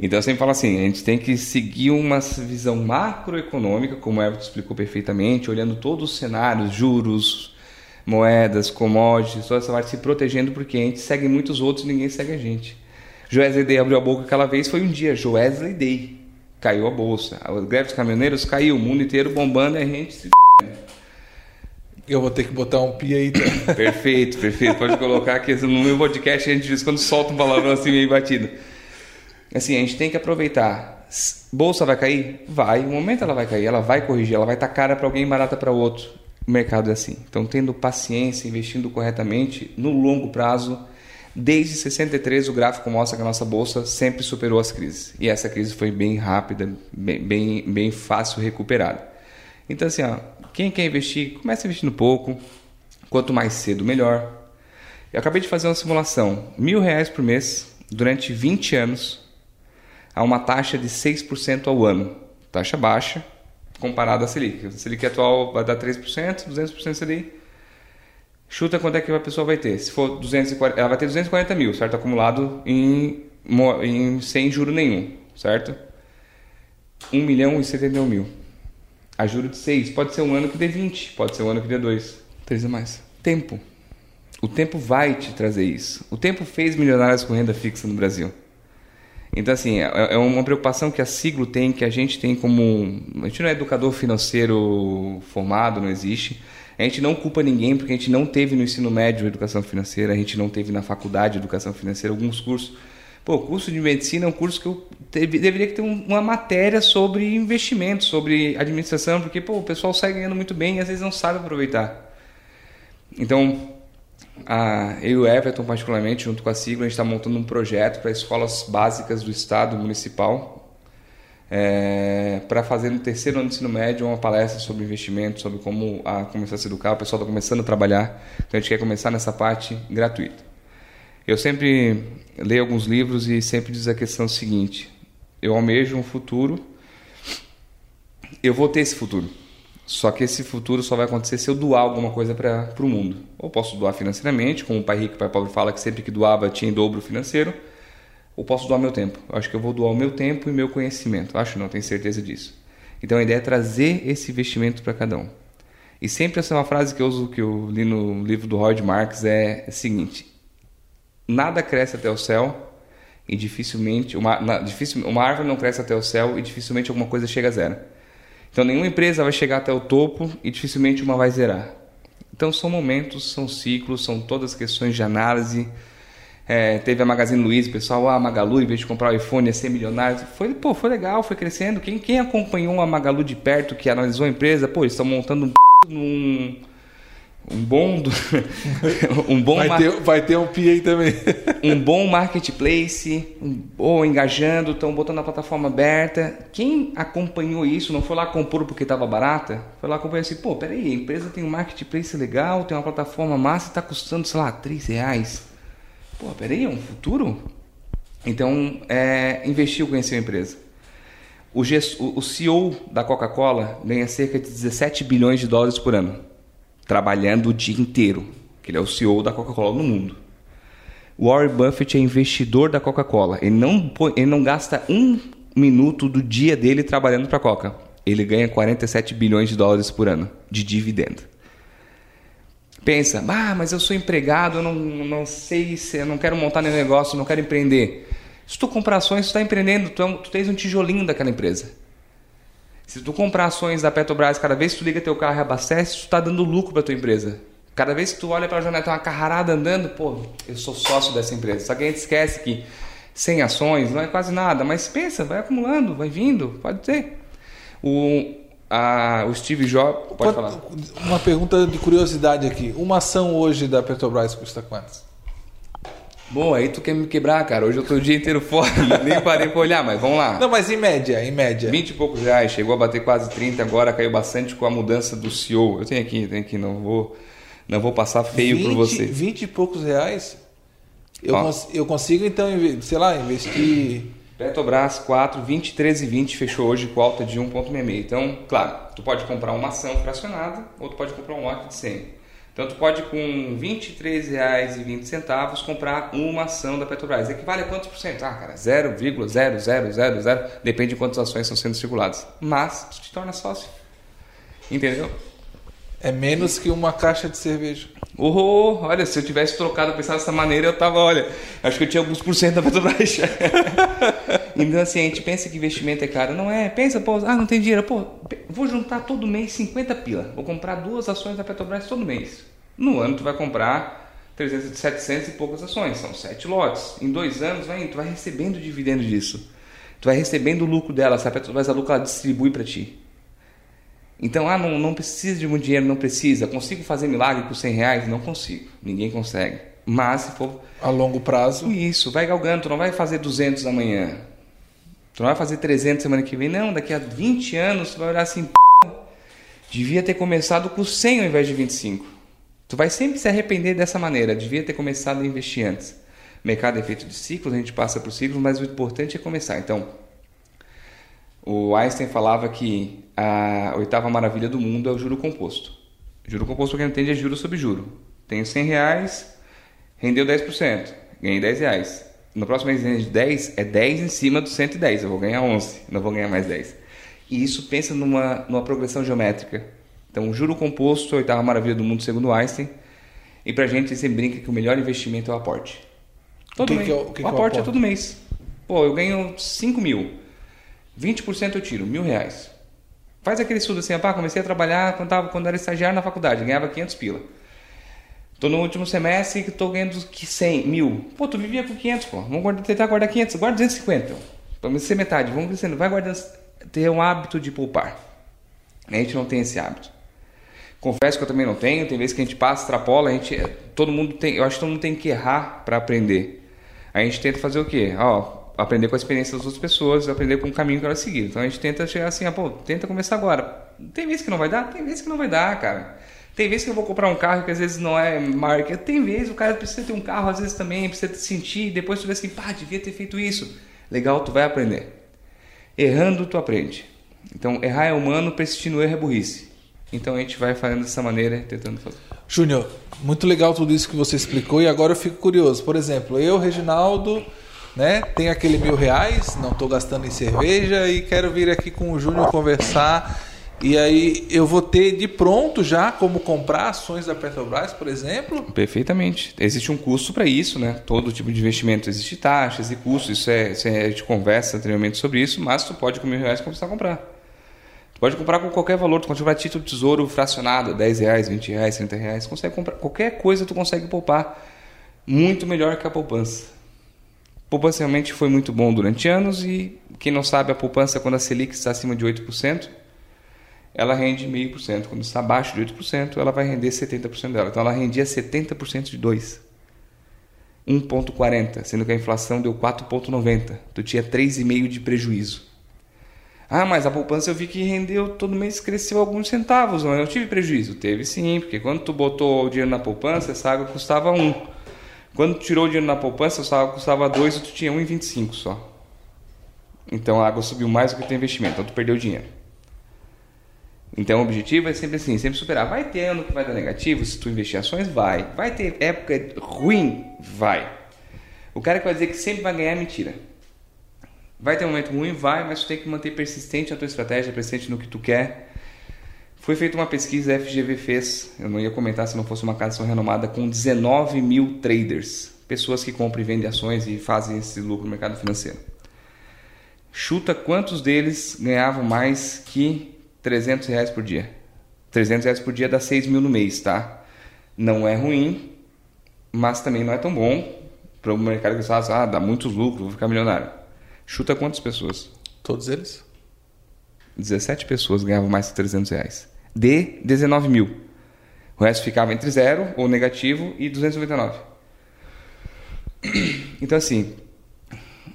S3: Então eu sempre falo assim: a gente tem que seguir uma visão macroeconômica, como o Everton explicou perfeitamente, olhando todos os cenários, juros, moedas, commodities, toda essa parte se protegendo, porque a gente segue muitos outros e ninguém segue a gente. Joesley Day abriu a boca aquela vez, foi um dia, Joesley Day caiu a bolsa. A greve dos caminhoneiros caiu, o mundo inteiro bombando e a gente se.
S1: Eu vou ter que botar um pi aí. Tá?
S3: perfeito, perfeito. Pode colocar aqui no meu podcast a gente diz quando solta um palavrão assim meio batido. Assim, a gente tem que aproveitar. Bolsa vai cair? Vai. Um momento ela vai cair, ela vai corrigir, ela vai estar cara para alguém barata para outro. o mercado é assim. Então, tendo paciência, investindo corretamente, no longo prazo, desde 63 o gráfico mostra que a nossa bolsa sempre superou as crises. E essa crise foi bem rápida, bem, bem, bem fácil recuperada. Então, assim, ó, quem quer investir, comece investindo pouco. Quanto mais cedo, melhor. Eu acabei de fazer uma simulação. Mil reais por mês, durante 20 anos, a uma taxa de 6% ao ano. Taxa baixa, comparada à Selic. A Selic atual vai dar 3%, 200% Selic. Chuta quanto é que a pessoa vai ter. Se for 240, ela vai ter 240 mil, certo? Acumulado em, em sem juro nenhum, certo? 1 milhão e 71 mil. A juro de 6. Pode ser um ano que dê 20, pode ser um ano que dê 2. 3 a mais. Tempo. O tempo vai te trazer isso. O tempo fez milionários com renda fixa no Brasil. Então, assim, é, é uma preocupação que a Siglo tem, que a gente tem como. A gente não é educador financeiro formado, não existe. A gente não culpa ninguém porque a gente não teve no ensino médio educação financeira, a gente não teve na faculdade educação financeira alguns cursos. Pô, curso de medicina é um curso que eu teve, deveria ter uma matéria sobre investimento, sobre administração, porque pô, o pessoal sai ganhando muito bem e às vezes não sabe aproveitar. Então, a, eu e o Everton, particularmente, junto com a Sigla, a gente está montando um projeto para escolas básicas do Estado municipal, é, para fazer no terceiro ano de ensino médio uma palestra sobre investimento, sobre como a, começar a se educar. O pessoal está começando a trabalhar, então a gente quer começar nessa parte gratuita. Eu sempre leio alguns livros e sempre diz a questão seguinte: eu almejo um futuro, eu vou ter esse futuro. Só que esse futuro só vai acontecer se eu doar alguma coisa para o mundo. Ou posso doar financeiramente, como o pai rico e o pai pobre fala que sempre que doava tinha em dobro financeiro. Ou posso doar meu tempo. Eu acho que eu vou doar o meu tempo e meu conhecimento. Acho não, tenho certeza disso. Então a ideia é trazer esse investimento para cada um. E sempre essa é uma frase que eu uso, que eu li no livro do Howard Marks, é a seguinte: Nada cresce até o céu e dificilmente uma, na, uma árvore não cresce até o céu e dificilmente alguma coisa chega a zero. Então nenhuma empresa vai chegar até o topo e dificilmente uma vai zerar. Então são momentos, são ciclos, são todas questões de análise. É, teve a Magazine Luiza, o pessoal, ah, a Magalu, em vez de comprar o iPhone, ia ser milionário. Foi, pô, foi legal, foi crescendo. Quem, quem acompanhou a Magalu de perto, que analisou a empresa, pô, eles estão montando um, um um bom um bom
S1: vai, mar... ter, vai ter um PA também
S3: um bom marketplace um, ou engajando estão botando a plataforma aberta quem acompanhou isso não foi lá comprou porque estava barata foi lá acompanhou assim pô peraí a empresa tem um marketplace legal tem uma plataforma massa está custando sei lá três reais pô peraí é um futuro então é, investiu conhecer a empresa o, o CEO da Coca-Cola ganha cerca de 17 bilhões de dólares por ano trabalhando o dia inteiro, que ele é o CEO da Coca-Cola no mundo. Warren Buffett é investidor da Coca-Cola. Ele não, ele não gasta um minuto do dia dele trabalhando para a Coca. Ele ganha 47 bilhões de dólares por ano de dividendo. Pensa, ah, mas eu sou empregado, eu não, não sei se eu não quero montar nenhum negócio, não quero empreender. Se tu comprar ações, tu está empreendendo, tu, é tu tens um tijolinho daquela empresa. Se tu comprar ações da Petrobras, cada vez que tu liga teu carro e abastece, tu está dando lucro para tua empresa. Cada vez que tu olha para a janela, tem uma carrarada andando, pô, eu sou sócio dessa empresa. Só que a gente esquece que sem ações não é quase nada, mas pensa, vai acumulando, vai vindo, pode ter. O, a, o Steve Jobs, pode, pode falar.
S1: Uma pergunta de curiosidade aqui. Uma ação hoje da Petrobras custa quantos?
S3: Bom, aí tu quer me quebrar, cara. Hoje eu tô o dia inteiro fora, nem parei pra olhar, mas vamos lá.
S1: Não, mas em média, em média.
S3: 20 e poucos reais, chegou a bater quase 30, agora caiu bastante com a mudança do CEO. Eu tenho aqui, tenho aqui, não vou, não vou passar feio 20, por você.
S1: 20 e poucos reais? Eu, cons eu consigo então, sei lá, investir.
S3: Petrobras 4, 20, 13 20 fechou hoje com alta de 1,66. Então, claro, tu pode comprar uma ação fracionada ou tu pode comprar um lote de 100. Então tu pode com R$ 23,20 comprar uma ação da Petrobras. Equivale a quantos por cento? Ah, cara, 0,0000, depende de quantas ações estão sendo circuladas. Mas tu te torna sócio. Entendeu?
S1: É menos que uma caixa de cerveja.
S3: Oh, olha, se eu tivesse trocado, pensado dessa maneira, eu tava, olha, acho que eu tinha alguns por cento da Petrobras. então, assim, a gente pensa que investimento é caro. Não é, pensa, pô, ah, não tem dinheiro. Pô, vou juntar todo mês 50 pila. Vou comprar duas ações da Petrobras todo mês. No ano, tu vai comprar 300, 700 e poucas ações. São sete lotes. Em dois anos, vai, tu vai recebendo dividendo disso. Tu vai recebendo o lucro dela. Se a Petrobras ela distribui para ti. Então, ah, não, não precisa de muito dinheiro, não precisa. Consigo fazer milagre com 100 reais? Não consigo. Ninguém consegue. Mas se for...
S1: A longo prazo?
S3: Isso, vai galgando. Tu não vai fazer 200 amanhã. Tu não vai fazer 300 semana que vem. Não, daqui a 20 anos tu vai olhar assim... Devia ter começado com 100 ao invés de 25. Tu vai sempre se arrepender dessa maneira. Devia ter começado a investir antes. Mercado é feito de ciclos, a gente passa por ciclos, mas o importante é começar. Então, o Einstein falava que a oitava maravilha do mundo é o juro composto. Juro composto, quem entende, é juro sobre juro. Tenho 100 reais, rendeu 10%, ganhei 10 reais. No próximo mês de 10 é 10 em cima do 110, eu vou ganhar 11, não vou ganhar mais 10. E isso pensa numa, numa progressão geométrica. Então, o juro composto, a oitava maravilha do mundo, segundo Einstein. E pra gente, você brinca que o melhor investimento é o aporte. Todo
S1: que
S3: mês.
S1: Que é o, que
S3: o aporte é todo mês. Pô, eu ganho 5 mil. 20% eu tiro, mil reais. Faz aquele estudo assim, pá, comecei a trabalhar quando, tava, quando era estagiário na faculdade, ganhava 500 pila. Tô no último semestre e tô ganhando 100, mil. Pô, tu vivia com 500, pô. Vamos guardar, tentar guardar 500, guarda 250. Vamos ser metade, vamos crescendo. Vai guardando, ter um hábito de poupar. A gente não tem esse hábito. Confesso que eu também não tenho. Tem vezes que a gente passa, extrapola, a gente, todo mundo tem, eu acho que todo mundo tem que errar para aprender. A gente tenta fazer o quê? Ó, aprender com a experiência das outras pessoas, aprender com o caminho que ela seguir. Então a gente tenta chegar assim, ah, pô, tenta começar agora. Tem vezes que não vai dar? Tem vezes que não vai dar, cara. Tem vezes que eu vou comprar um carro que às vezes não é marca. Tem vezes o cara precisa ter um carro, às vezes também precisa sentir. Depois tu vê assim, pá, devia ter feito isso. Legal, tu vai aprender. Errando, tu aprende. Então, errar é humano, persistir no erro é burrice. Então a gente vai fazendo dessa maneira, tentando fazer.
S1: Júnior, muito legal tudo isso que você explicou e agora eu fico curioso. Por exemplo, eu, Reginaldo, né? Tem aquele mil reais, não estou gastando em cerveja e quero vir aqui com o Júnior conversar. E aí eu vou ter de pronto já como comprar ações da Petrobras, por exemplo?
S3: Perfeitamente. Existe um custo para isso, né? Todo tipo de investimento existe taxas e custos. Isso é, isso é, a gente conversa anteriormente sobre isso, mas tu pode com mil reais começar a comprar. Tu pode comprar com qualquer valor, tu pode comprar título de tesouro fracionado, 10 reais, 20 reais, 30 reais, consegue comprar qualquer coisa tu consegue poupar muito melhor que a poupança poupança realmente foi muito bom durante anos e quem não sabe a poupança quando a Selic está acima de 8%, ela rende 0,5%. Quando está abaixo de 8%, ela vai render 70% dela. Então ela rendia 70% de 2. 1.40, sendo que a inflação deu 4.90. Tu tinha 3,5 de prejuízo. Ah, mas a poupança eu vi que rendeu todo mês cresceu alguns centavos, mas eu tive prejuízo. Teve sim, porque quando tu botou o dinheiro na poupança, essa água custava 1. Quando tirou o dinheiro na poupança, o salário custava 2 e tu tinha 1,25 só. Então a água subiu mais do que o teu investimento, então tu perdeu dinheiro. Então o objetivo é sempre assim, sempre superar. Vai ter ano que vai dar negativo, se tu investir ações, vai. Vai ter época ruim, vai. O cara que vai dizer que sempre vai ganhar é mentira. Vai ter um momento ruim, vai, mas tu tem que manter persistente a tua estratégia, persistente no que tu quer. Foi feita uma pesquisa, a FGV fez, eu não ia comentar se não fosse uma casa renomada, com 19 mil traders, pessoas que compram e vendem ações e fazem esse lucro no mercado financeiro. Chuta quantos deles ganhavam mais que 300 reais por dia. 300 reais por dia dá 6 mil no mês, tá? Não é ruim, mas também não é tão bom para o mercado que fala, ah, dá muitos lucros, vou ficar milionário. Chuta quantas pessoas?
S1: Todos eles?
S3: 17 pessoas ganhavam mais que 300 reais de 19 mil. O resto ficava entre zero ou negativo e 299. Então, assim,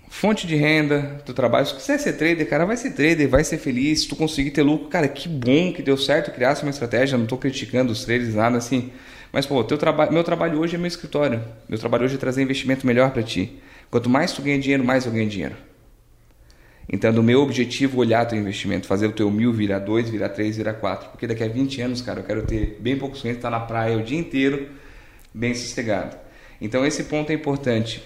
S3: fonte de renda, tu trabalho. Se quiser ser trader, cara, vai ser trader, vai ser feliz. Se tu conseguir ter lucro, cara, que bom que deu certo criar uma estratégia. Não estou criticando os traders, nada assim. Mas, pô, teu traba meu trabalho hoje é meu escritório. Meu trabalho hoje é trazer investimento melhor para ti. Quanto mais tu ganha dinheiro, mais eu ganho dinheiro. Então, do meu objetivo, olhar teu investimento, fazer o teu mil virar dois, virar três, virar quatro. Porque daqui a 20 anos, cara, eu quero ter bem poucos clientes, estar tá na praia o dia inteiro, bem sossegado. Então, esse ponto é importante.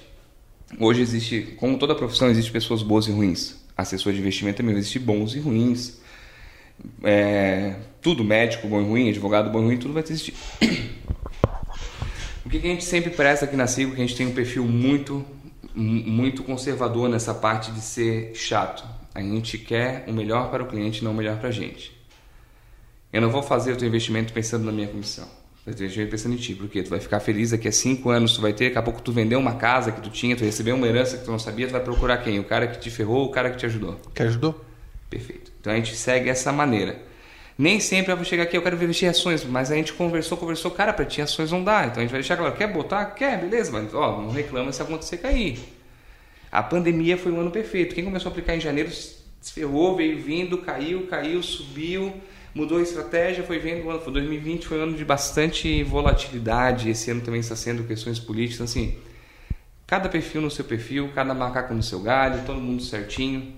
S3: Hoje existe, como toda profissão, existe pessoas boas e ruins. Assessor de investimento também existe bons e ruins. É, tudo, médico bom e ruim, advogado bom e ruim, tudo vai existir. O que a gente sempre presta aqui na Sigo, que a gente tem um perfil muito muito conservador nessa parte de ser chato. A gente quer o melhor para o cliente, não o melhor para a gente. Eu não vou fazer o teu investimento pensando na minha comissão. Eu investimento pensando em ti, porque tu vai ficar feliz daqui a 5 anos, tu vai ter, daqui a pouco tu vendeu uma casa que tu tinha, tu recebeu uma herança que tu não sabia, tu vai procurar quem? O cara que te ferrou ou o cara que te ajudou?
S1: Que ajudou.
S3: Perfeito. Então a gente segue essa maneira. Nem sempre eu vou chegar aqui, eu quero investir em ações, mas a gente conversou, conversou, cara, para ti ações não dá. Então a gente vai deixar claro, quer botar? Quer, beleza, mas ó, não reclama se acontecer cair. A pandemia foi um ano perfeito. Quem começou a aplicar em janeiro se ferrou, veio vindo, caiu, caiu, subiu, mudou a estratégia, foi vendo. Ano 2020 foi um ano de bastante volatilidade. Esse ano também está sendo questões políticas. Assim, cada perfil no seu perfil, cada macaco no seu galho, todo mundo certinho.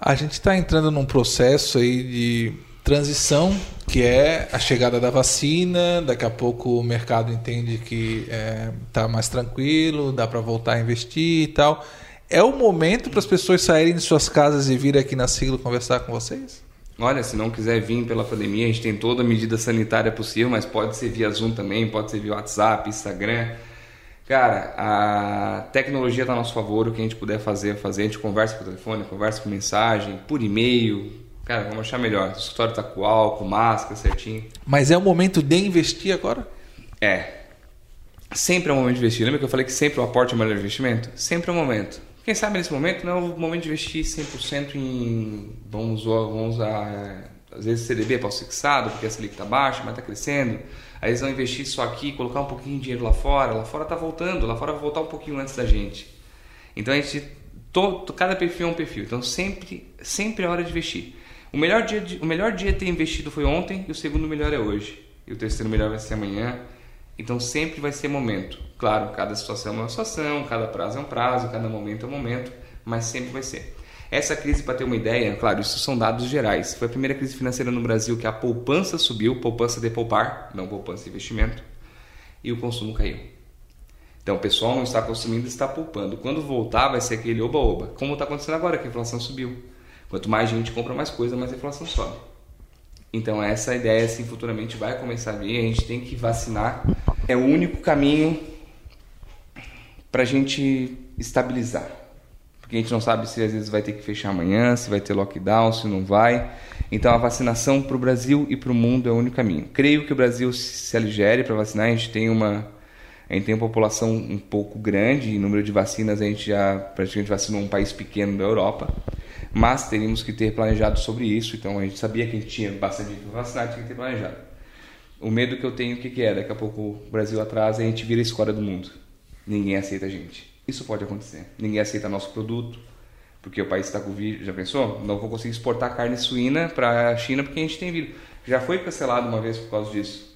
S1: A gente está entrando num processo aí de transição, que é a chegada da vacina. Daqui a pouco o mercado entende que está é, tá mais tranquilo, dá para voltar a investir e tal. É o momento para as pessoas saírem de suas casas e virem aqui na sigla conversar com vocês?
S3: Olha, se não quiser vir pela pandemia, a gente tem toda a medida sanitária possível, mas pode ser via Zoom também, pode ser via WhatsApp, Instagram. Cara, a tecnologia está a nosso favor, o que a gente puder fazer, fazer. A gente conversa por telefone, conversa por mensagem, por e-mail, Cara, vamos achar melhor. O escritório tá com álcool, máscara, certinho.
S1: Mas é o momento de investir agora?
S3: É. Sempre é o momento de investir. Lembra que eu falei que sempre o aporte é o melhor investimento? Sempre é o momento. Quem sabe nesse momento não é o momento de investir 100% em. Vamos usar, vamos usar às vezes CDB pode ser fixado, porque a Selic está baixa, mas está crescendo. Aí eles vão investir só aqui, colocar um pouquinho de dinheiro lá fora. Lá fora está voltando, lá fora vai voltar um pouquinho antes da gente. Então a gente. Todo, cada perfil é um perfil. Então sempre, sempre é hora de investir. O melhor dia, de, o melhor dia ter investido foi ontem e o segundo melhor é hoje. E o terceiro melhor vai ser amanhã. Então sempre vai ser momento. Claro, cada situação é uma situação, cada prazo é um prazo, cada momento é um momento, mas sempre vai ser. Essa crise, para ter uma ideia, claro, isso são dados gerais. Foi a primeira crise financeira no Brasil que a poupança subiu, poupança de poupar, não poupança de investimento, e o consumo caiu. Então o pessoal não está consumindo, está poupando. Quando voltar, vai ser aquele oba-oba. Como está acontecendo agora, que a inflação subiu. Quanto mais gente compra mais coisa, mais a inflação sobe. Então essa ideia assim futuramente vai começar a vir, a gente tem que vacinar. É o único caminho para a gente estabilizar. Porque a gente não sabe se às vezes vai ter que fechar amanhã, se vai ter lockdown, se não vai. Então a vacinação para o Brasil e para o mundo é o único caminho. Creio que o Brasil se aligere para vacinar, a gente tem uma a gente tem uma população um pouco grande, em número de vacinas a gente já praticamente vacinou um país pequeno da Europa mas teríamos que ter planejado sobre isso. Então a gente sabia que a gente tinha bastante gente para tinha que ter planejado. O medo que eu tenho, o que, que é? Daqui a pouco o Brasil atrasa e a gente vira a escola do mundo. Ninguém aceita a gente. Isso pode acontecer. Ninguém aceita nosso produto, porque o país está com vírus. Já pensou? Não vou conseguir exportar carne suína para a China porque a gente tem vírus. Já foi cancelado uma vez por causa disso.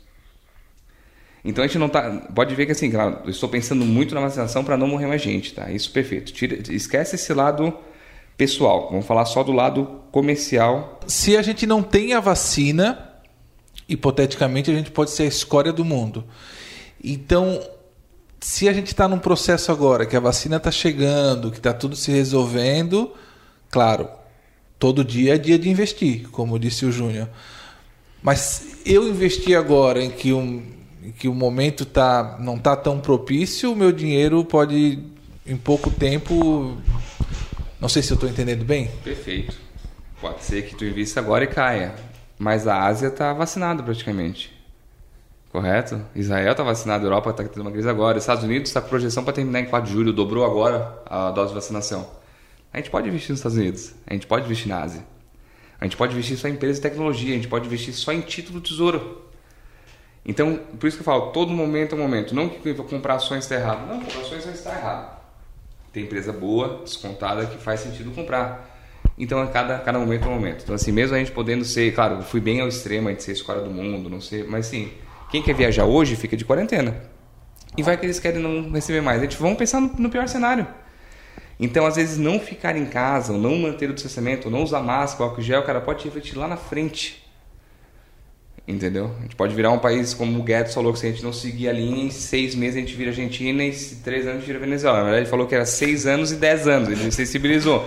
S3: Então a gente não tá. Pode ver que assim, claro, eu estou pensando muito na vacinação para não morrer mais gente, tá? Isso perfeito. Tira, esquece esse lado pessoal. Vamos falar só do lado comercial.
S1: Se a gente não tem a vacina, hipoteticamente a gente pode ser a escória do mundo. Então, se a gente está num processo agora que a vacina está chegando, que está tudo se resolvendo, claro, todo dia é dia de investir, como disse o Júnior. Mas eu investi agora em que, um, em que o momento tá, não está tão propício, o meu dinheiro pode, em pouco tempo, não sei se eu estou entendendo bem.
S3: Perfeito. Pode ser que tu invista agora e caia. Mas a Ásia está vacinada praticamente. Correto? Israel está vacinado, a Europa está tendo uma crise agora. Estados Unidos está com projeção para terminar em 4 de julho, dobrou agora a dose de vacinação. A gente pode investir nos Estados Unidos, a gente pode investir na Ásia. A gente pode investir só em empresas de tecnologia, a gente pode investir só em título do tesouro. Então, por isso que eu falo, todo momento é um momento. Não que comprar ações está errado. Não, comprar ações não está errado. Tem empresa boa, descontada, que faz sentido comprar. Então, a cada, cada momento é um momento. Então, assim, mesmo a gente podendo ser, claro, fui bem ao extremo, gente ser escola do mundo, não sei, mas assim, quem quer viajar hoje fica de quarentena. E vai que eles querem não receber mais. A gente vamos pensar no, no pior cenário. Então, às vezes, não ficar em casa, ou não manter o distanciamento, ou não usar máscara, álcool gel, cara, pode refletir lá na frente Entendeu? A gente pode virar um país como o Guedes falou que se a gente não seguir a linha, em seis meses a gente vira Argentina e em três anos a gente vira Venezuela. Na verdade, ele falou que era seis anos e dez anos, ele sensibilizou.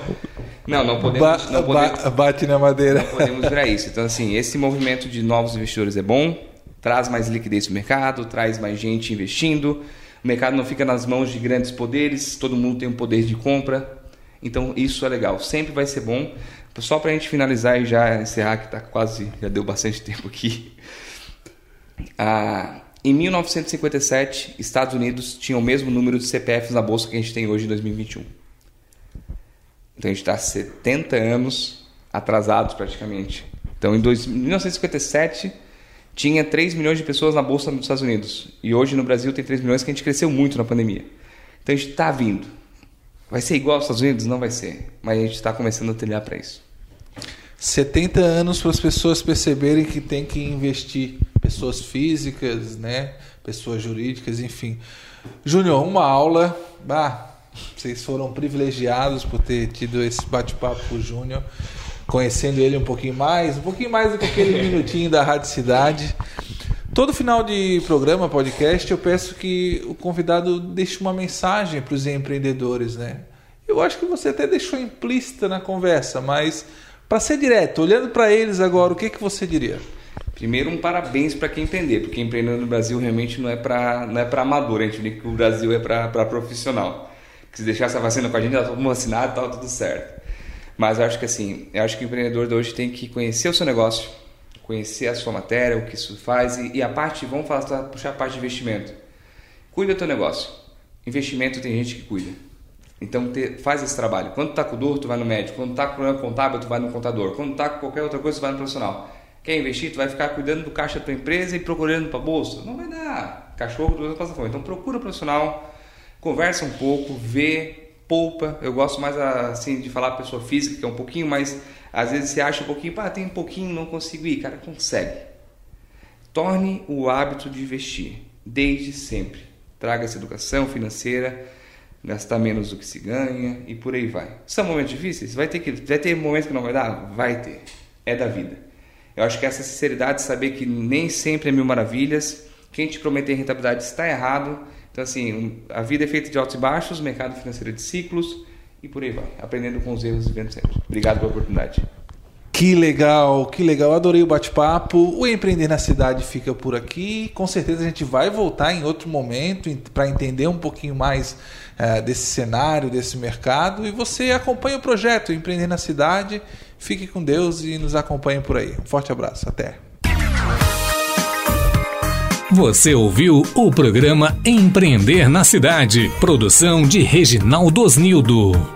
S3: Não, não podemos. Ba não podemos
S1: bate na madeira.
S3: Não podemos virar isso. Então, assim, esse movimento de novos investidores é bom, traz mais liquidez no mercado, traz mais gente investindo. O mercado não fica nas mãos de grandes poderes, todo mundo tem um poder de compra. Então, isso é legal. Sempre vai ser bom. Só para a gente finalizar e já encerrar, que tá quase, já deu bastante tempo aqui. Ah, em 1957, Estados Unidos tinha o mesmo número de CPFs na bolsa que a gente tem hoje em 2021. Então a gente está 70 anos atrasados praticamente. Então em 1957, tinha 3 milhões de pessoas na Bolsa dos Estados Unidos. E hoje no Brasil tem 3 milhões, que a gente cresceu muito na pandemia. Então, a gente está vindo. Vai ser igual aos Estados Unidos? Não vai ser. Mas a gente está começando a trilhar para isso.
S1: 70 anos para as pessoas perceberem que tem que investir. Pessoas físicas, né? pessoas jurídicas, enfim. Júnior, uma aula. Bah, vocês foram privilegiados por ter tido esse bate-papo com o Júnior, conhecendo ele um pouquinho mais, um pouquinho mais do que aquele minutinho da Rádio Cidade. Todo final de programa, podcast, eu peço que o convidado deixe uma mensagem para os empreendedores, né? Eu acho que você até deixou implícita na conversa, mas para ser direto, olhando para eles agora, o que, que você diria?
S3: Primeiro, um parabéns para quem empreender, porque empreender no Brasil realmente não é para não é para amador, a gente vê que o Brasil é para profissional. Que se deixar essa vacina com a gente, já todo mundo vacinado, tá tudo certo. Mas eu acho que assim, eu acho que o empreendedor de hoje tem que conhecer o seu negócio, conhecer a sua matéria, o que isso faz e, e a parte, vamos falar, puxar a parte de investimento. Cuida do teu negócio. Investimento tem gente que cuida. Então te, faz esse trabalho. Quando tá com dor, tu vai no médico. Quando tá com problema contábil, tu vai no contador. Quando tá com qualquer outra coisa, tu vai no profissional. Quer investir? Tu vai ficar cuidando do caixa da tua empresa e procurando para bolsa? Não vai dar. Cachorro do passa fome. Então procura um profissional, conversa um pouco, vê, poupa. Eu gosto mais assim de falar pessoa física, que é um pouquinho mais. Às vezes você acha um pouquinho, pá, tem um pouquinho, não consigo ir. Cara, consegue. Torne o hábito de investir, desde sempre. Traga essa educação financeira, gastar menos do que se ganha e por aí vai. São momentos difíceis? Vai ter, que, vai ter momentos que não vai dar? Vai ter. É da vida. Eu acho que essa sinceridade, saber que nem sempre é mil maravilhas, quem te prometer rentabilidade está errado. Então, assim, a vida é feita de altos e baixos, mercado financeiro é de ciclos e por aí vai. Aprendendo com os erros e vendo sempre. Obrigado pela oportunidade.
S1: Que legal, que legal. Adorei o bate-papo. O Empreender na Cidade fica por aqui. Com certeza a gente vai voltar em outro momento para entender um pouquinho mais uh, desse cenário, desse mercado. E você acompanha o projeto Empreender na Cidade. Fique com Deus e nos acompanhe por aí. Um forte abraço. Até.
S2: Você ouviu o programa Empreender na Cidade, produção de Reginaldo Osnildo.